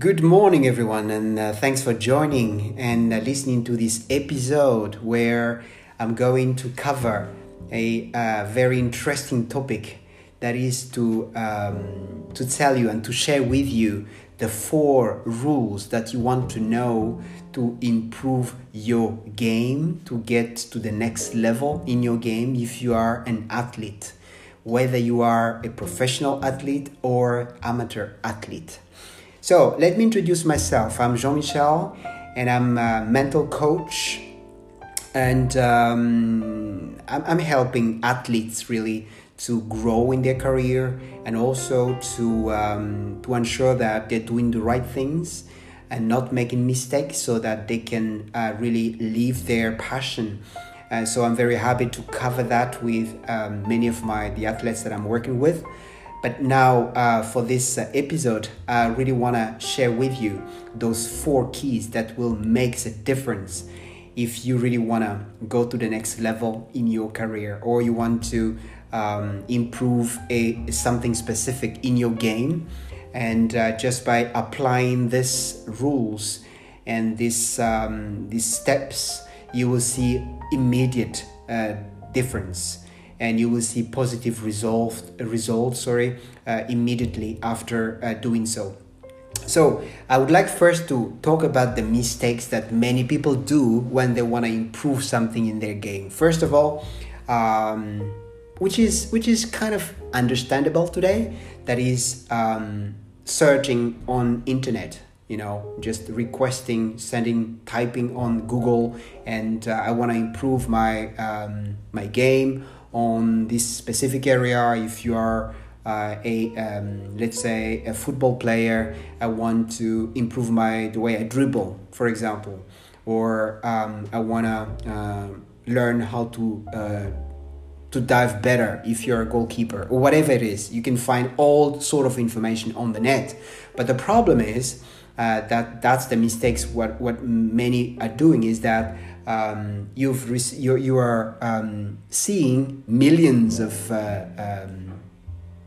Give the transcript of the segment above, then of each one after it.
Good morning, everyone, and uh, thanks for joining and uh, listening to this episode where I'm going to cover a uh, very interesting topic that is to um, to tell you and to share with you the four rules that you want to know to improve your game to get to the next level in your game if you are an athlete whether you are a professional athlete or amateur athlete so let me introduce myself. I'm Jean Michel and I'm a mental coach. And um, I'm, helping athletes really to grow in their career and also to, um, to ensure that they're doing the right things and not making mistakes so that they can uh, really live their passion. And so I'm very happy to cover that with um, many of my the athletes that I'm working with. But now, uh, for this uh, episode, I really want to share with you those four keys that will make a difference if you really want to go to the next level in your career or you want to um, improve a something specific in your game. And uh, just by applying these rules and these um, these steps, you will see immediate uh, difference and you will see positive result, results sorry, uh, immediately after uh, doing so. So, I would like first to talk about the mistakes that many people do when they want to improve something in their game. First of all, um, which is which is kind of understandable today, that is um, searching on internet you know just requesting sending typing on google and uh, i want to improve my um, my game on this specific area. If you are uh, a um, let's say a football player i want to improve my the way i dribble for example or um, i want to uh, learn how to uh, to dive better if you're a goalkeeper or whatever it is. You can find all sort of information on the net. But the problem is uh, that that's the mistakes what what many are doing is that um, you've rec- you you are um, seeing millions of uh, um,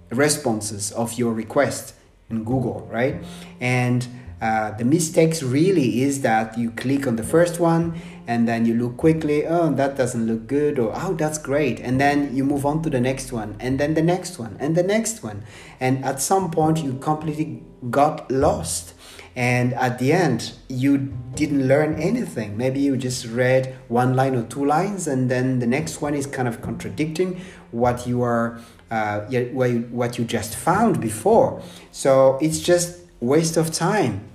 responses of your request in Google, right? And uh, the mistakes really is that you click on the first one and then you look quickly, oh, that doesn't look good, or oh, that's great. And then you move on to the next one, and then the next one, and the next one. And at some point, you completely got lost and at the end you didn't learn anything. Maybe you just read one line or two lines and then the next one is kind of contradicting what you are uh, what you just found before. So it's just waste of time.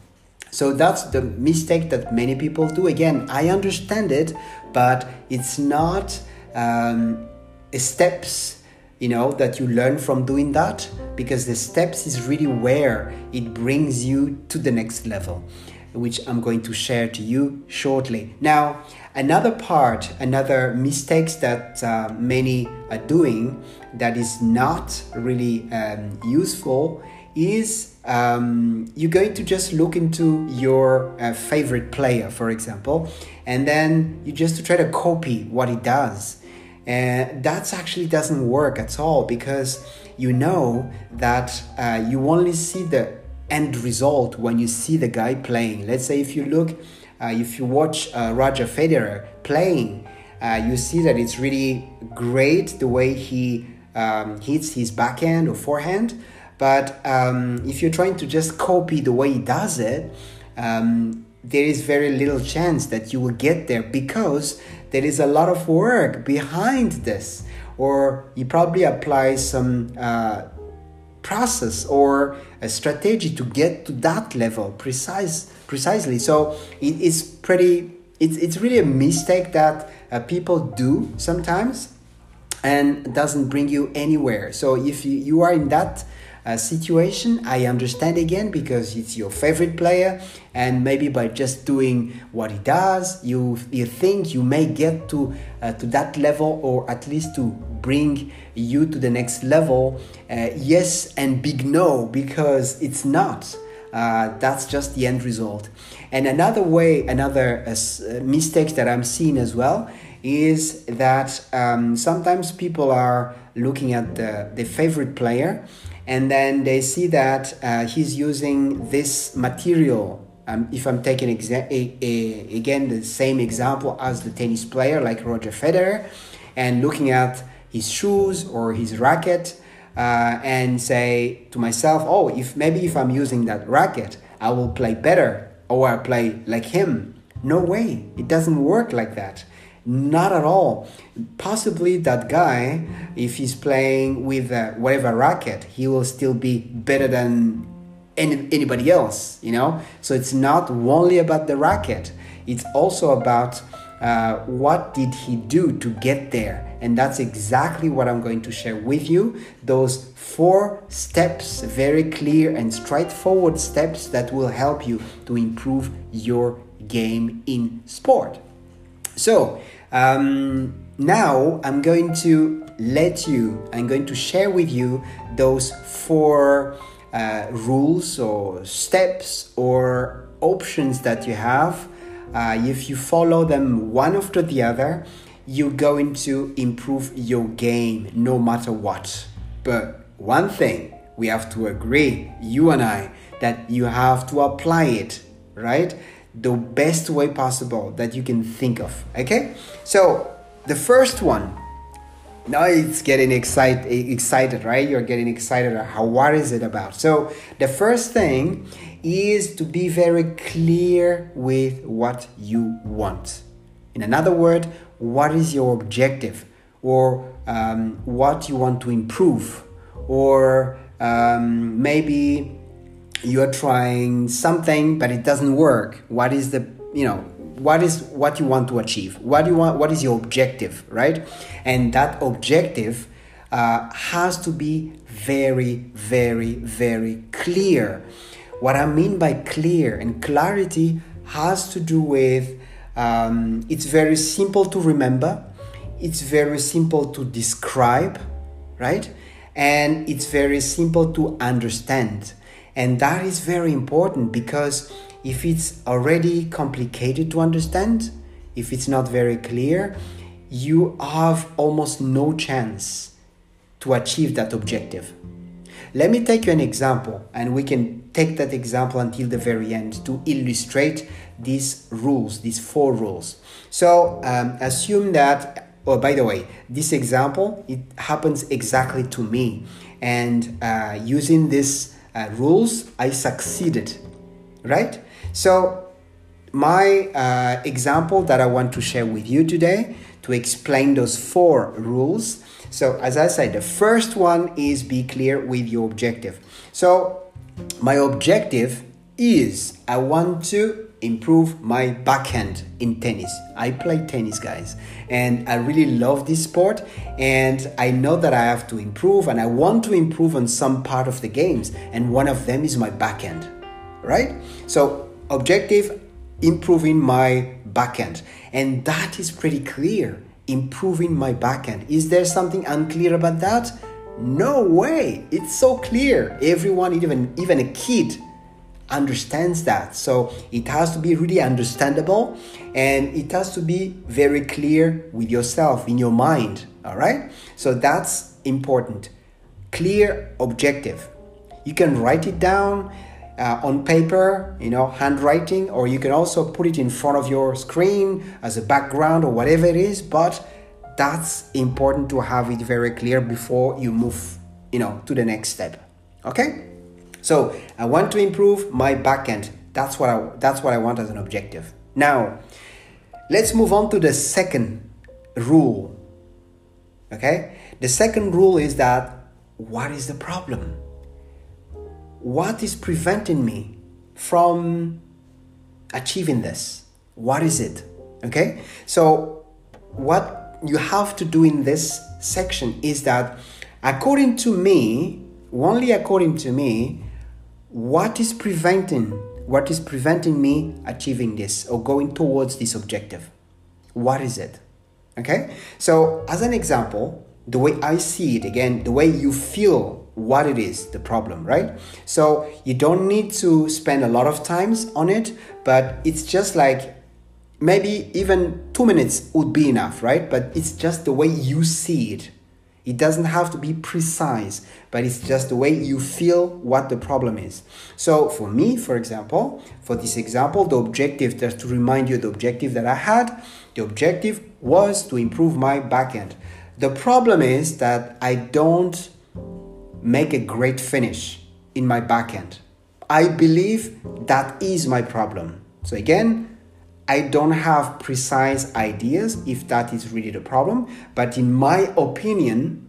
So that's the mistake that many people do. Again i understand it but it's not um, steps you know that you learn from doing that because the steps is really where it brings you to the next level which i'm going to share to you shortly. Now another part another mistakes that uh, many are doing that is not really um, useful is um, you're going to just look into your uh, favorite player for example and then you just try to copy what he does and that actually doesn't work at all because you know that uh, you only see the end result when you see the guy playing. Let's say if you look, uh, if you watch uh, Roger Federer playing, uh, you see that it's really great the way he um, hits his backhand or forehand. But um, if you're trying to just copy the way he does it, um, there is very little chance that you will get there because there is a lot of work behind this. Or you probably apply some uh, process or a strategy to get to that level precise precisely. So it is pretty it's, it's really a mistake that uh, people do sometimes and doesn't bring you anywhere. So if you, you are in that uh, situation. I understand again because it's your favorite player, and maybe by just doing what he does, you you think you may get to uh, to that level, or at least to bring you to the next level. Uh, yes, and big no because it's not. Uh, that's just the end result. And another way, another uh, uh, mistake that I'm seeing as well is that um, sometimes people are looking at the, the favorite player and then they see that uh, he's using this material. Um, if I'm taking exa- a, a, again the same example as the tennis player like Roger Federer, and looking at his shoes or his racket, uh, and say to myself, oh, if maybe if I'm using that racket, I will play better or I play like him. No way, it doesn't work like that. Not at all. Possibly that guy, if he's playing with uh, whatever racket, he will still be better than any, anybody else, you know? So it's not only about the racket, it's also about uh, what did he do to get there and that's exactly what i'm going to share with you those four steps very clear and straightforward steps that will help you to improve your game in sport so um, now i'm going to let you i'm going to share with you those four uh, rules or steps or options that you have uh, if you follow them one after the other, you're going to improve your game no matter what. But one thing we have to agree, you and I, that you have to apply it, right? The best way possible that you can think of. Okay? So, the first one, now it's getting excited excited right you're getting excited how what is it about so the first thing is to be very clear with what you want. In another word, what is your objective or um, what you want to improve or um, maybe you're trying something but it doesn't work what is the you know what is what you want to achieve what do you want what is your objective right and that objective uh, has to be very very very clear what I mean by clear and clarity has to do with um, it's very simple to remember, it's very simple to describe, right? And it's very simple to understand. And that is very important because if it's already complicated to understand, if it's not very clear, you have almost no chance to achieve that objective. Let me take you an example, and we can take that example until the very end to illustrate these rules, these four rules. So um, assume that. Oh, by the way, this example it happens exactly to me, and uh, using these uh, rules, I succeeded. Right? So my uh, example that I want to share with you today to explain those four rules so, as I said, the first one is be clear with your objective. So, my objective is I want to improve my backhand in tennis. I play tennis, guys, and I really love this sport. And I know that I have to improve, and I want to improve on some part of the games, and one of them is my backhand, right? So, objective improving my backhand, and that is pretty clear improving my backhand. Is there something unclear about that? No way. It's so clear. Everyone, even even a kid, understands that. So it has to be really understandable and it has to be very clear with yourself in your mind. All right? So that's important. Clear objective. You can write it down uh, on paper, you know, handwriting, or you can also put it in front of your screen as a background or whatever it is. But that's important to have it very clear before you move, you know, to the next step. Okay? So I want to improve my backhand. That's what I that's what I want as an objective. Now, let's move on to the second rule. Okay? The second rule is that what is the problem? what is preventing me from achieving this? What is it? Okay? So, what you have to do in this section is that, according to me, only according to me, what is preventing what is preventing me achieving this or going towards this objective? What is it? Okay? So, as an example, the way I see it, again, the way you feel what it is, the problem, right? So you don't need to spend a lot of times on it, but it's just like maybe even two minutes would be enough, right? But it's just the way you see it. It doesn't have to be precise, but it's just the way you feel what the problem is. So for me, for example, for this example, the objective, just to remind you the objective that I had, the objective was to improve my backhand. The problem is that I don't make a great finish in my backhand. I believe that is my problem. So again, I don't have precise ideas if that is really the problem, but in my opinion,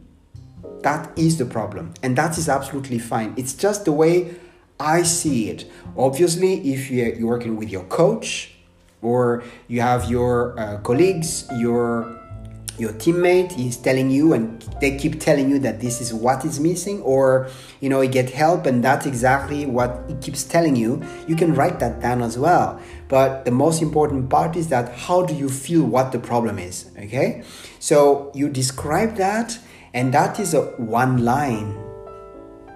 that is the problem. And that is absolutely fine. It's just the way I see it. Obviously, if you're working with your coach or you have your uh, colleagues, your your teammate is telling you and they keep telling you that this is what is missing or you know you get help and that's exactly what it keeps telling you you can write that down as well. But the most important part is that how do you feel what the problem is okay? So you describe that and that is a one line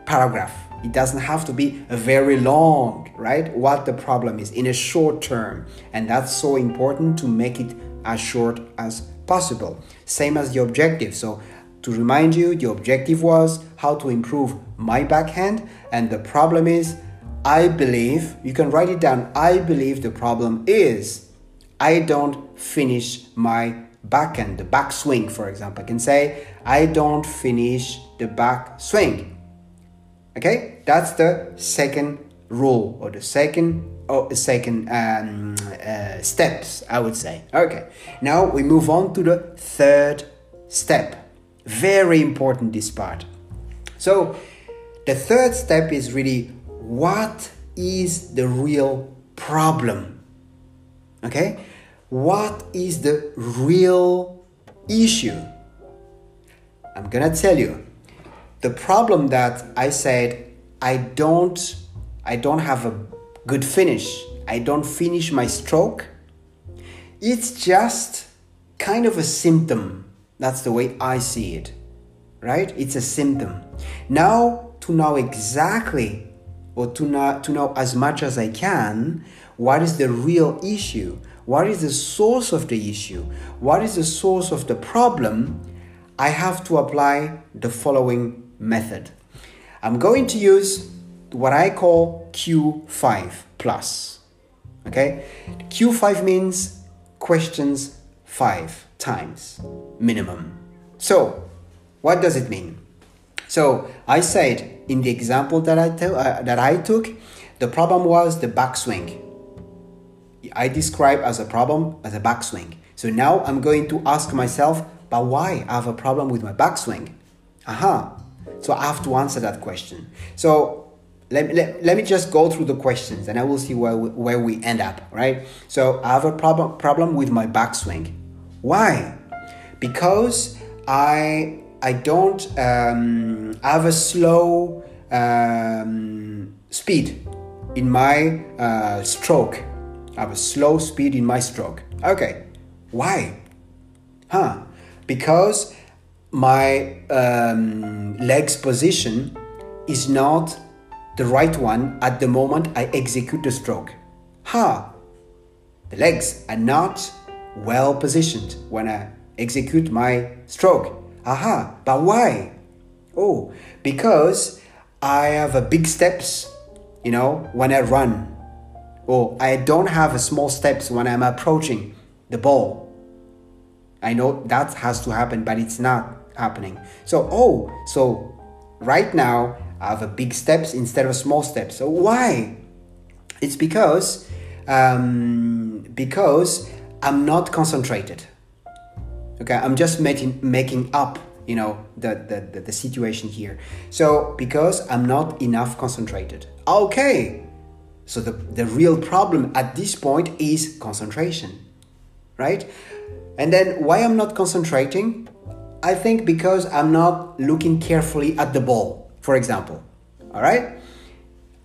paragraph. It doesn't have to be a very long right? What the problem is in a short term. And that's so important to make it as short as possible. Same as the objective. So to remind you, the objective was how to improve my backhand, and the problem is, I believe, you can write it down, I believe the problem is I don't finish my backhand, the backswing, for example. I can say, I don't finish the backswing. Okay, that's the second rule or the second the second um, uh, steps, I would say. Okay, now we move on to the third step. Very important this part. So, the third step is really what is the real problem? Okay, what is the real issue? I'm gonna tell you the problem that I said I don't I don't have a good finish. I don't finish my stroke. It's just kind of a symptom. That's the way I see it. Right? It's a symptom. Now, to know exactly or to know, to know as much as I can what is the real issue, what is the source of the issue, what is the source of the problem, I have to apply the following method. I'm going to use what I call Q5 plus. Okay? Q5 means questions five times minimum. So, what does it mean? So, I said in the example that I, t- uh, that I took, the problem was the backswing. I describe as a problem as a backswing. So now I'm going to ask myself, but why I have a problem with my backswing? Aha. So I have to answer that question. So let, let, let me just go through the questions and I will see where we, where we end up, right? So I have a problem problem with my backswing. Why? Because I I don't um, have a slow um, speed in my uh, stroke. I have a slow speed in my stroke. Okay, why? Huh? Because my um, legs position is not the right one at the moment I execute the stroke. Ha! The legs are not well positioned when I execute my stroke. Aha! But why? Oh, because I have a big steps, you know, when I run. Or I don't have a small steps when I'm approaching the ball. I know that has to happen, but it's not happening. So, oh, so right now A big steps instead of small steps. So why? It's because um, because I'm not concentrated. Okay, I'm just making making up, you know, the, the, the, the situation here. So because I'm not enough concentrated. Okay. So the, the real problem at this point is concentration. Right? And then why I'm not concentrating? I think because I'm not looking carefully at the ball for example. All right?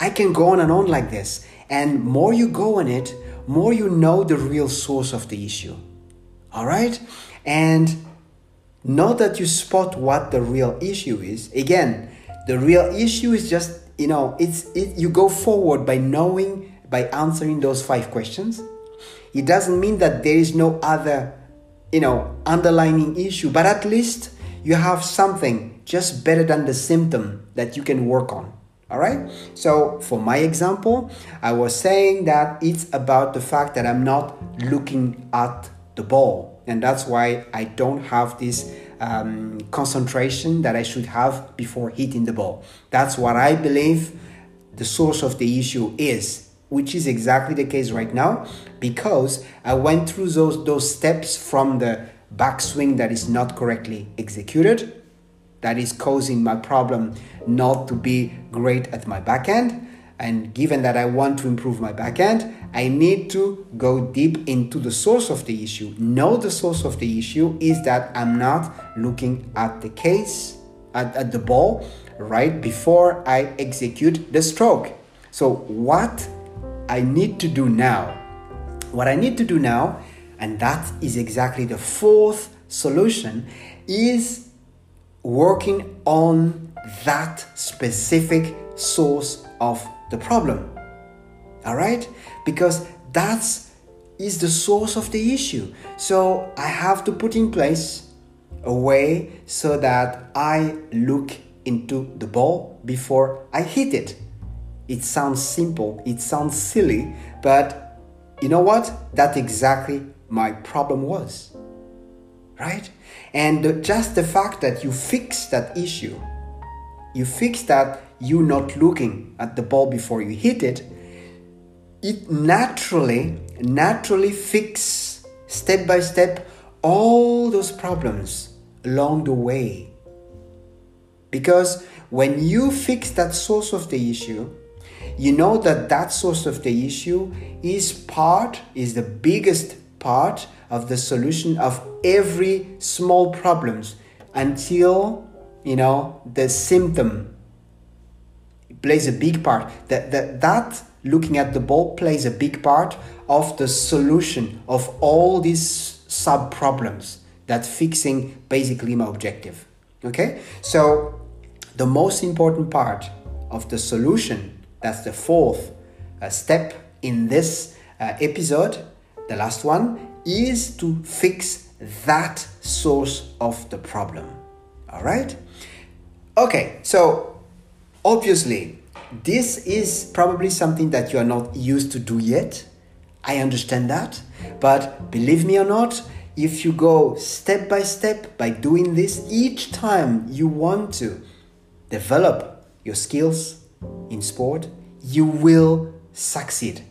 I can go on and on like this. And more you go on it, more you know the real source of the issue. All right? And know that you spot what the real issue is. Again, the real issue is just, you know, it's it, you go forward by knowing by answering those five questions. It doesn't mean that there is no other, you know, underlining issue, but at least you have something just better than the symptom that you can work on. All right. So, for my example, I was saying that it's about the fact that I'm not looking at the ball, and that's why I don't have this um, concentration that I should have before hitting the ball. That's what I believe the source of the issue is, which is exactly the case right now because I went through those, those steps from the backswing that is not correctly executed that is causing my problem not to be great at my backhand. And given that I want to improve my backhand, I need to go deep into the source of the issue. Know the source of the issue is that I'm not looking at the case, at, at the ball, right before I execute the stroke. So, what I need to do now, what I need to do now, and that is exactly the fourth solution, is working on that specific source of the problem. All right? Because that's is the source of the issue. So I have to put in place a way so that I look into the ball before I hit it. It sounds simple, it sounds silly, but you know what? That's exactly my problem was right? And just the fact that you fix that issue, you fix that you not looking at the ball before you hit it, it naturally, naturally fix step by step all those problems along the way. Because when you fix that source of the issue, you know that that source of the issue is part, is the biggest part of the solution of every small problems until you know the symptom plays a big part. That that that looking at the ball plays a big part of the solution of all these sub problems that fixing basically my objective. Okay? So the most important part of the solution that's the fourth uh, step in this uh, episode the last one is to fix that source of the problem. All right? Okay, so obviously, this is probably something that you are not used to do yet. I understand that. But believe me or not, if you go step by step by doing this each time you want to develop your skills in sport, you will succeed.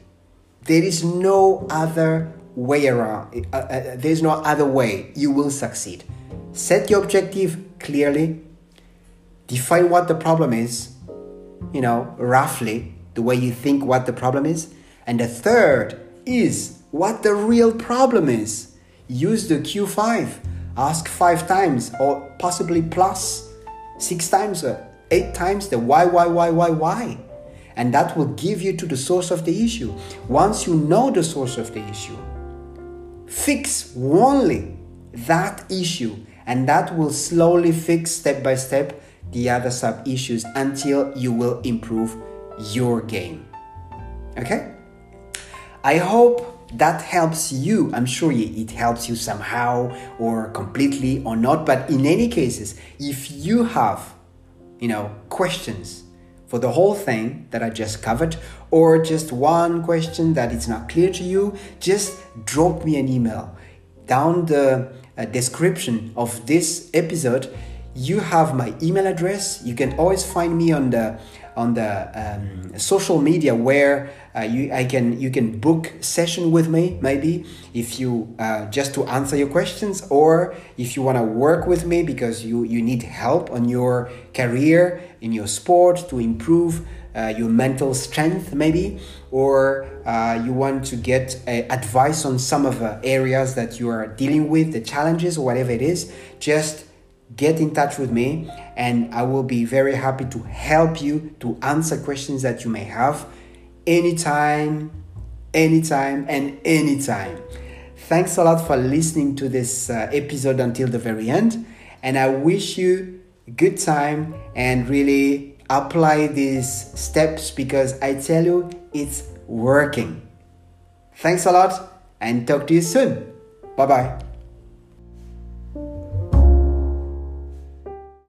There is no other way around. Uh, uh, there's no other way. You will succeed. Set your objective clearly. Define what the problem is, you know, roughly, the way you think what the problem is. And the third is what the real problem is. Use the Q5. Ask five times or possibly plus six times or eight times the why, why, why, why, why. And that will give you to the source of the issue. Once you know the source of the issue, fix only that issue and that will slowly fix step by step the other sub issues until you will improve your game. Okay? I hope that helps you. I'm sure it helps you somehow or completely or not but in any cases if you have you know questions for the whole thing that I just covered, or just one question that is not clear to you, just drop me an email. Down the uh, description of this episode, you have my email address. You can always find me on the on the um, social media where uh, you I can you can book session with me maybe if you uh, just to answer your questions or if you want to work with me because you you need help on your career in your sport to improve uh, your mental strength maybe or uh, you want to get uh, advice on some of the areas that you are dealing with the challenges or whatever it is just get in touch with me and I will be very happy to help you to answer questions that you may have anytime, anytime, and anytime. Thanks a lot for listening to this uh, episode until the very end, and I wish you good time and really apply these steps because I tell you it's working. Thanks a lot and talk to you soon. Bye bye.